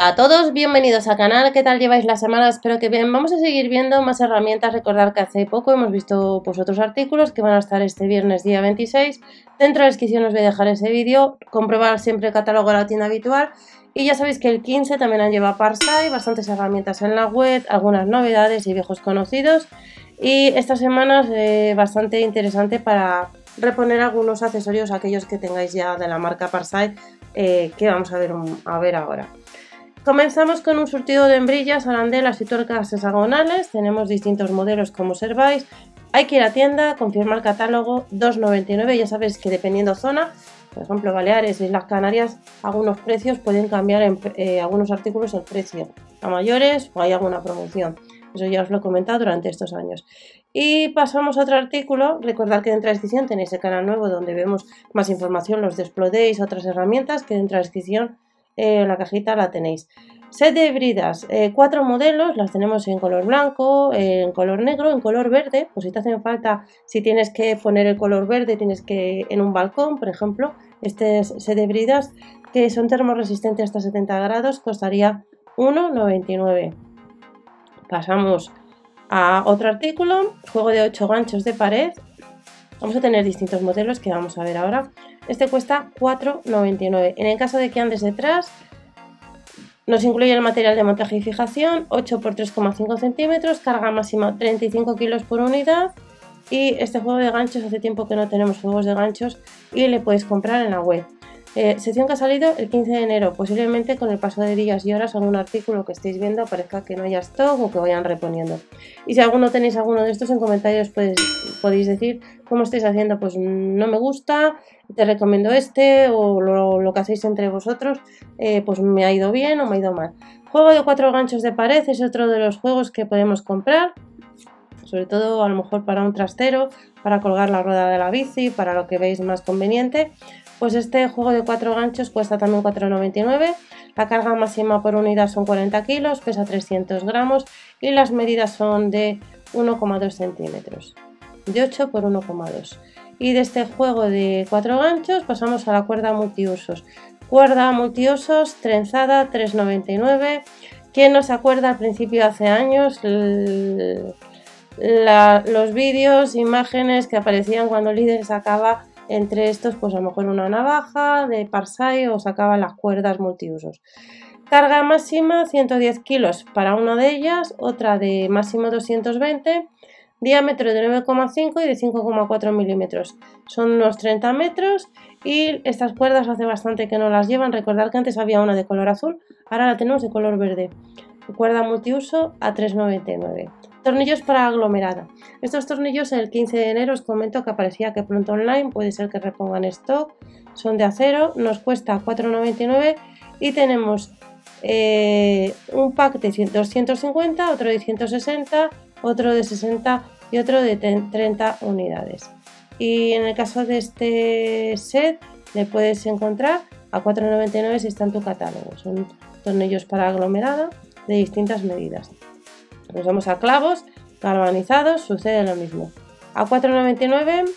a todos, bienvenidos al canal, ¿qué tal lleváis la semana? Espero que bien, vamos a seguir viendo más herramientas, recordad que hace poco hemos visto pues, otros artículos que van a estar este viernes día 26, dentro de la descripción os voy a dejar ese vídeo, comprobar siempre el catálogo de la tienda habitual. Y ya sabéis que el 15 también han llevado Parsai, bastantes herramientas en la web, algunas novedades y viejos conocidos. Y esta semana es eh, bastante interesante para reponer algunos accesorios, aquellos que tengáis ya de la marca Parsai, eh, que vamos a ver, a ver ahora. Comenzamos con un surtido de hembrillas, arandelas y tuercas hexagonales. Tenemos distintos modelos como observáis. Hay que ir a tienda, confirmar catálogo 2,99. Ya sabéis que dependiendo zona, por ejemplo Baleares, Islas Canarias, algunos precios pueden cambiar en eh, algunos artículos el precio. A mayores o hay alguna promoción. Eso ya os lo he comentado durante estos años. Y pasamos a otro artículo. Recordad que dentro de la descripción tenéis el canal nuevo donde vemos más información, los desplodéis, otras herramientas que dentro de la descripción eh, la cajita la tenéis. Set de bridas, eh, cuatro modelos, las tenemos en color blanco, en color negro, en color verde, pues si te hacen falta, si tienes que poner el color verde, tienes que en un balcón, por ejemplo, este es set de bridas que son termoresistentes hasta 70 grados, costaría 1,99. Pasamos a otro artículo, juego de 8 ganchos de pared. Vamos a tener distintos modelos que vamos a ver ahora. Este cuesta 4,99. En el caso de que andes detrás, nos incluye el material de montaje y fijación, 8 x 3,5 centímetros, carga máxima 35 kilos por unidad. Y este juego de ganchos, hace tiempo que no tenemos juegos de ganchos y le podéis comprar en la web. Eh, sección que ha salido el 15 de enero, posiblemente con el paso de días y horas algún artículo que estéis viendo parezca que no haya stock o que vayan reponiendo. Y si alguno tenéis alguno de estos en comentarios pues, podéis decir cómo estáis haciendo, pues no me gusta, te recomiendo este o lo, que hacéis entre vosotros, eh, pues me ha ido bien o me ha ido mal. Juego de cuatro ganchos de pared es otro de los juegos que podemos comprar sobre todo a lo mejor para un trastero, para colgar la rueda de la bici, para lo que veis más conveniente. Pues este juego de cuatro ganchos cuesta también 4,99. La carga máxima por unidad son 40 kilos, pesa 300 gramos y las medidas son de 1,2 centímetros, de 8 por 1,2. Y de este juego de cuatro ganchos pasamos a la cuerda multiusos. Cuerda multiusos trenzada 3,99. ¿Quién nos acuerda al principio hace años? Los vídeos, imágenes que aparecían cuando el líder sacaba entre estos, pues a lo mejor una navaja de Parsai o sacaban las cuerdas multiusos. Carga máxima 110 kilos para una de ellas, otra de máximo 220, diámetro de 9,5 y de 5,4 milímetros. Son unos 30 metros y estas cuerdas hace bastante que no las llevan. Recordad que antes había una de color azul, ahora la tenemos de color verde. Cuerda multiuso a 3,99. Tornillos para aglomerada. Estos tornillos el 15 de enero os comento que aparecía que pronto online, puede ser que repongan stock, son de acero, nos cuesta 4,99 y tenemos eh, un pack de 250, otro de 160, otro de 60 y otro de 30 unidades. Y en el caso de este set le puedes encontrar a 4,99 si está en tu catálogo. Son tornillos para aglomerada de distintas medidas. Nos vamos a clavos galvanizados, sucede lo mismo. A 4,99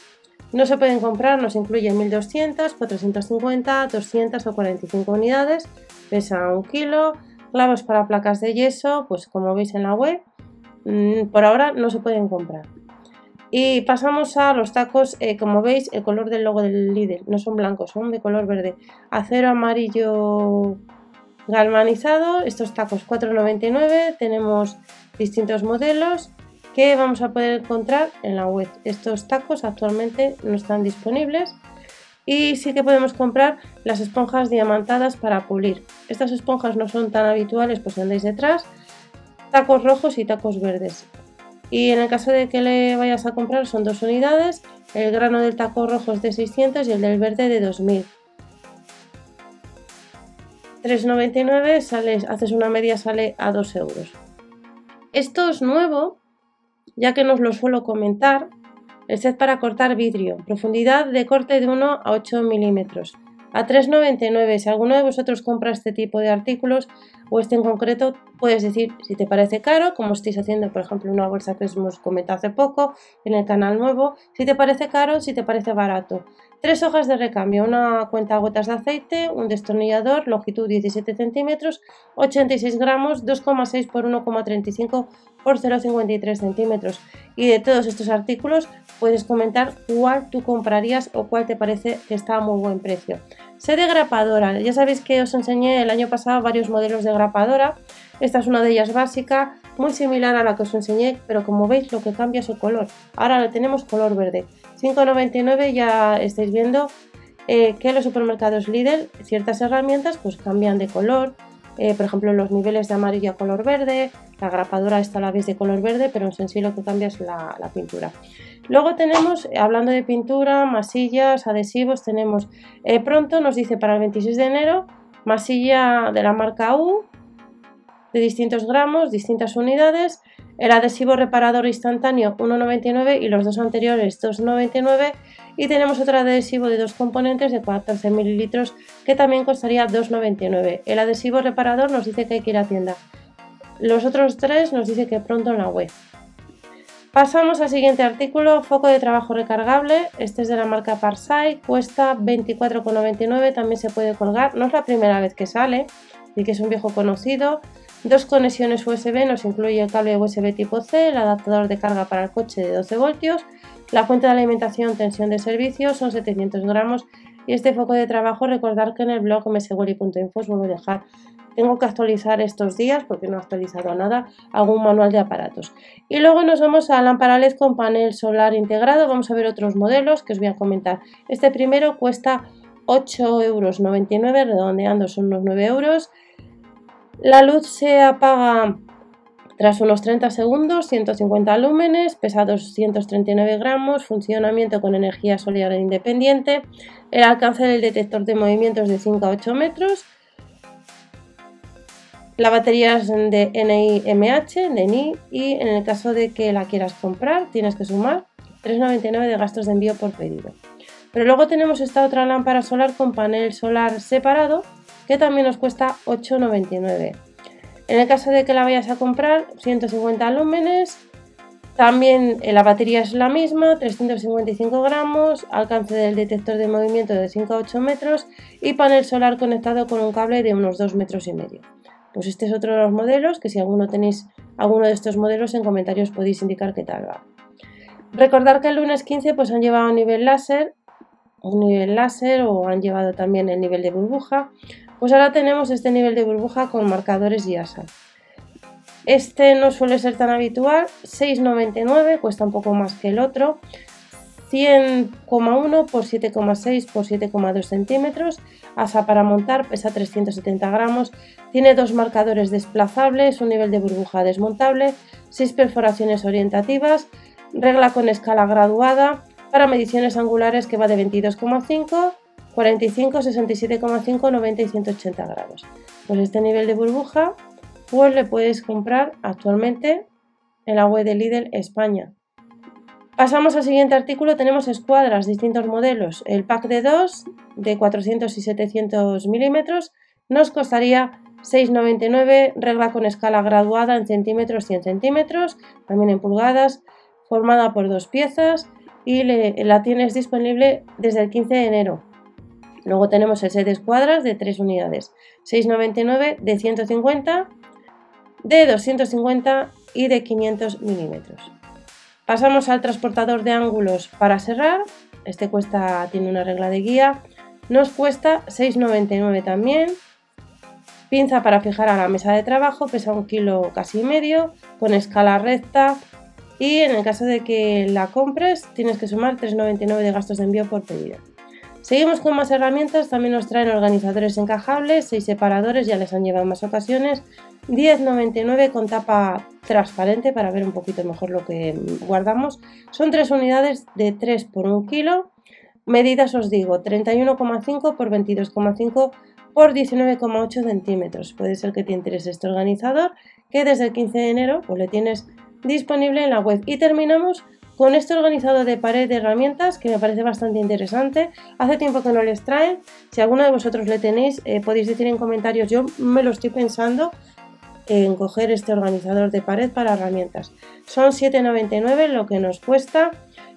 no se pueden comprar, nos incluyen 1200, 450, 200 o 45 unidades, pesa un kilo. Clavos para placas de yeso, pues como veis en la web, mm, por ahora no se pueden comprar. Y pasamos a los tacos, eh, como veis, el color del logo del líder no son blancos, son de color verde. Acero amarillo galvanizado, estos tacos 4,99, tenemos distintos modelos que vamos a poder encontrar en la web. Estos tacos actualmente no están disponibles y sí que podemos comprar las esponjas diamantadas para pulir. Estas esponjas no son tan habituales, pues andáis detrás. Tacos rojos y tacos verdes. Y en el caso de que le vayas a comprar son dos unidades. El grano del taco rojo es de 600 y el del verde de 2000. 3,99 sales, haces una media sale a 2 euros. Esto es nuevo, ya que nos lo suelo comentar. El set para cortar vidrio, profundidad de corte de 1 a 8 milímetros. A 3,99. Si alguno de vosotros compra este tipo de artículos o este en concreto, puedes decir si te parece caro, como estáis haciendo, por ejemplo, una bolsa que os hemos comentado hace poco en el canal nuevo, si te parece caro, si te parece barato. Tres hojas de recambio, una cuenta gotas de aceite, un destornillador, longitud 17 centímetros, 86 gramos, 2,6 por 1,35 por 0,53 centímetros. Y de todos estos artículos puedes comentar cuál tú comprarías o cuál te parece que está a muy buen precio. Sede grapadora, ya sabéis que os enseñé el año pasado varios modelos de grapadora. Esta es una de ellas básica, muy similar a la que os enseñé, pero como veis lo que cambia es su color. Ahora lo tenemos color verde. 5,99 ya estáis viendo eh, que los supermercados Lidl ciertas herramientas pues cambian de color. Eh, por ejemplo, los niveles de amarillo a color verde, la grapadora está a la vez de color verde, pero en sí lo que cambia es la, pintura. Luego tenemos, hablando de pintura, masillas, adhesivos, tenemos eh, pronto, nos dice para el 26 de enero, masilla de la marca U, de distintos gramos, distintas unidades, el adhesivo reparador instantáneo 1,99 y los dos anteriores 2,99 y tenemos otro adhesivo de dos componentes de 14 mililitros que también costaría 2,99. El adhesivo reparador nos dice que hay que ir a tienda. Los otros tres nos dice que pronto en la web. Pasamos al siguiente artículo, foco de trabajo recargable. Este es de la marca Parsai, cuesta 24,99, también se puede colgar. No es la primera vez que sale, y que es un viejo conocido. Dos conexiones USB, nos incluye el cable USB tipo C, el adaptador de carga para el coche de 12 voltios, la fuente de alimentación, tensión de servicio, son 700 gramos y este foco de trabajo, recordar que en el blog mswelly.info os vuelvo a dejar. Tengo que actualizar estos días porque no he actualizado nada, algún manual de aparatos. Y luego nos vamos a lámpara LED con panel solar integrado. Vamos a ver otros modelos que os voy a comentar. Este primero cuesta 8,99 euros, redondeando son unos 9 euros. La luz se apaga tras unos 30 segundos, 150 lúmenes, pesa 239 gramos, funcionamiento con energía solar independiente, el alcance del detector de movimientos de 5 a 8 metros, la batería es de NIMH, de NI, y en el caso de que la quieras comprar tienes que sumar 3,99 de gastos de envío por pedido. Pero luego tenemos esta otra lámpara solar con panel solar separado que también nos cuesta 8,99. En el caso de que la vayas a comprar, 150 lúmenes, también eh, la batería es la misma, 355 gramos, alcance del detector de movimiento de 5 a 8 metros y panel solar conectado con un cable de unos 2 metros y medio. Pues este es otro de los modelos, que si alguno tenéis alguno de estos modelos en comentarios podéis indicar qué tal va. Recordar que el lunes 15 pues han llevado nivel láser, un nivel láser o han llevado también el nivel de burbuja. Pues ahora tenemos este nivel de burbuja con marcadores y asa. Este no suele ser tan habitual, 6,99, cuesta un poco más que el otro. 100,1 por 7,6 por 7,2 centímetros. Asa para montar, pesa 370 gramos. Tiene dos marcadores desplazables, un nivel de burbuja desmontable, 6 perforaciones orientativas, regla con escala graduada para mediciones angulares que va de 22,5 45, 67,5, 90 y 180 grados. Pues este nivel de burbuja pues le puedes comprar actualmente en la web de Lidl España. Pasamos al siguiente artículo, tenemos escuadras, distintos modelos. El pack de 2 de 400 y 700 milímetros nos costaría 6,99, regla con escala graduada en centímetros 100 centímetros, también en pulgadas, formada por dos piezas y la tienes disponible desde el 15 de enero. Luego tenemos el set de escuadras de 3 unidades, 6,99 de 150, de 250 y de 500 milímetros. Pasamos al transportador de ángulos para cerrar. Este cuesta, tiene una regla de guía. Nos cuesta 6,99 también. Pinza para fijar a la mesa de trabajo, pesa un kilo casi medio, con escala recta. Y en el caso de que la compres, tienes que sumar 3,99 de gastos de envío por pedido. Seguimos con más herramientas, también nos traen organizadores encajables, 6 separadores, ya les han llevado en más ocasiones, 10,99 con tapa transparente para ver un poquito mejor lo que guardamos. Son 3 unidades de 3 por 1 kilo, medidas os digo 31,5 por 22,5 por 19,8 centímetros. Puede ser que te interese este organizador que desde el 15 de enero pues le tienes disponible en la web. Y terminamos con este organizador de pared de herramientas que me parece bastante interesante. Hace tiempo que no les traen. Si alguno de vosotros le tenéis, eh, podéis decir en comentarios. Yo me lo estoy pensando en coger este organizador de pared para herramientas. Son 7,99 lo que nos cuesta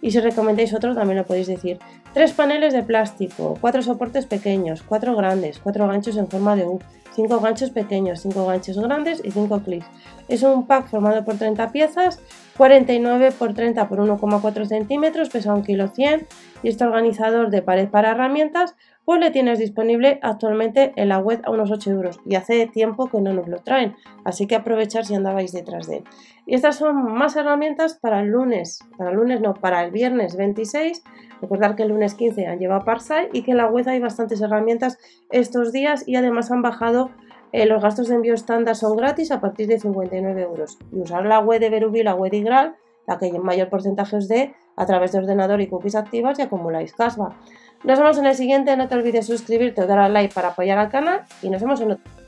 y si recomendáis otro también lo podéis decir. Tres paneles de plástico, cuatro soportes pequeños, cuatro grandes, cuatro ganchos en forma de U, cinco ganchos pequeños, cinco ganchos grandes y cinco clips. Es un pack formado por 30 piezas, 49 por 30 por 1,4 centímetros, pesa 1 kg y este organizador de pared para herramientas pues le tienes disponible actualmente en la web a unos 8 euros y hace tiempo que no nos lo traen, así que aprovechar si andabais detrás de él. Y estas son más herramientas para el lunes, para el lunes no, para el viernes 26. Recordar que el lunes 15 han llevado Parsai y que en la web hay bastantes herramientas estos días y además han bajado eh, los gastos de envío estándar son gratis a partir de 59 euros. Y usar la web de Verubi, la web de Igral, la que hay mayor porcentaje os dé a través de ordenador y cookies activas y acumuláis casva. Nos vemos en el siguiente, no te olvides suscribirte o dar al like para apoyar al canal y nos vemos en otro.